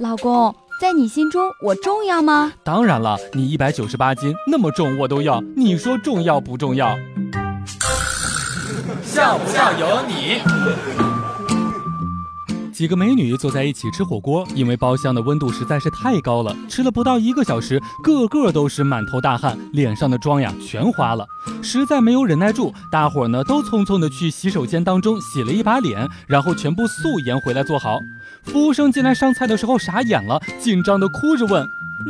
老公，在你心中我重要吗？当然了，你一百九十八斤，那么重我都要。你说重要不重要？像不像有你？几个美女坐在一起吃火锅，因为包厢的温度实在是太高了，吃了不到一个小时，个个都是满头大汗，脸上的妆呀全花了，实在没有忍耐住，大伙儿呢都匆匆的去洗手间当中洗了一把脸，然后全部素颜回来坐好。服务生进来上菜的时候傻眼了，紧张的哭着问：“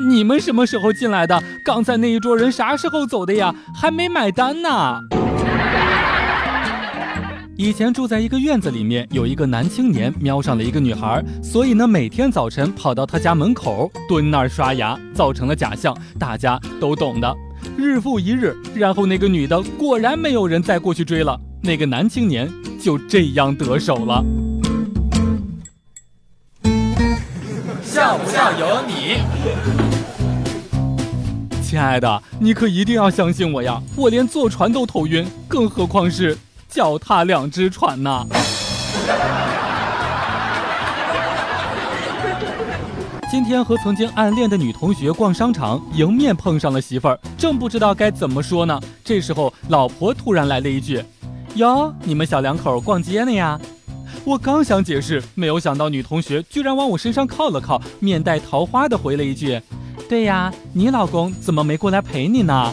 你们什么时候进来的？刚才那一桌人啥时候走的呀？还没买单呢。”以前住在一个院子里面，有一个男青年瞄上了一个女孩，所以呢，每天早晨跑到他家门口蹲那儿刷牙，造成了假象，大家都懂的。日复一日，然后那个女的果然没有人再过去追了，那个男青年就这样得手了。像不像有你？亲爱的，你可一定要相信我呀！我连坐船都头晕，更何况是……脚踏两只船呐！今天和曾经暗恋的女同学逛商场，迎面碰上了媳妇儿，正不知道该怎么说呢。这时候，老婆突然来了一句：“哟，你们小两口逛街呢呀？”我刚想解释，没有想到女同学居然往我身上靠了靠，面带桃花的回了一句：“对呀，你老公怎么没过来陪你呢？”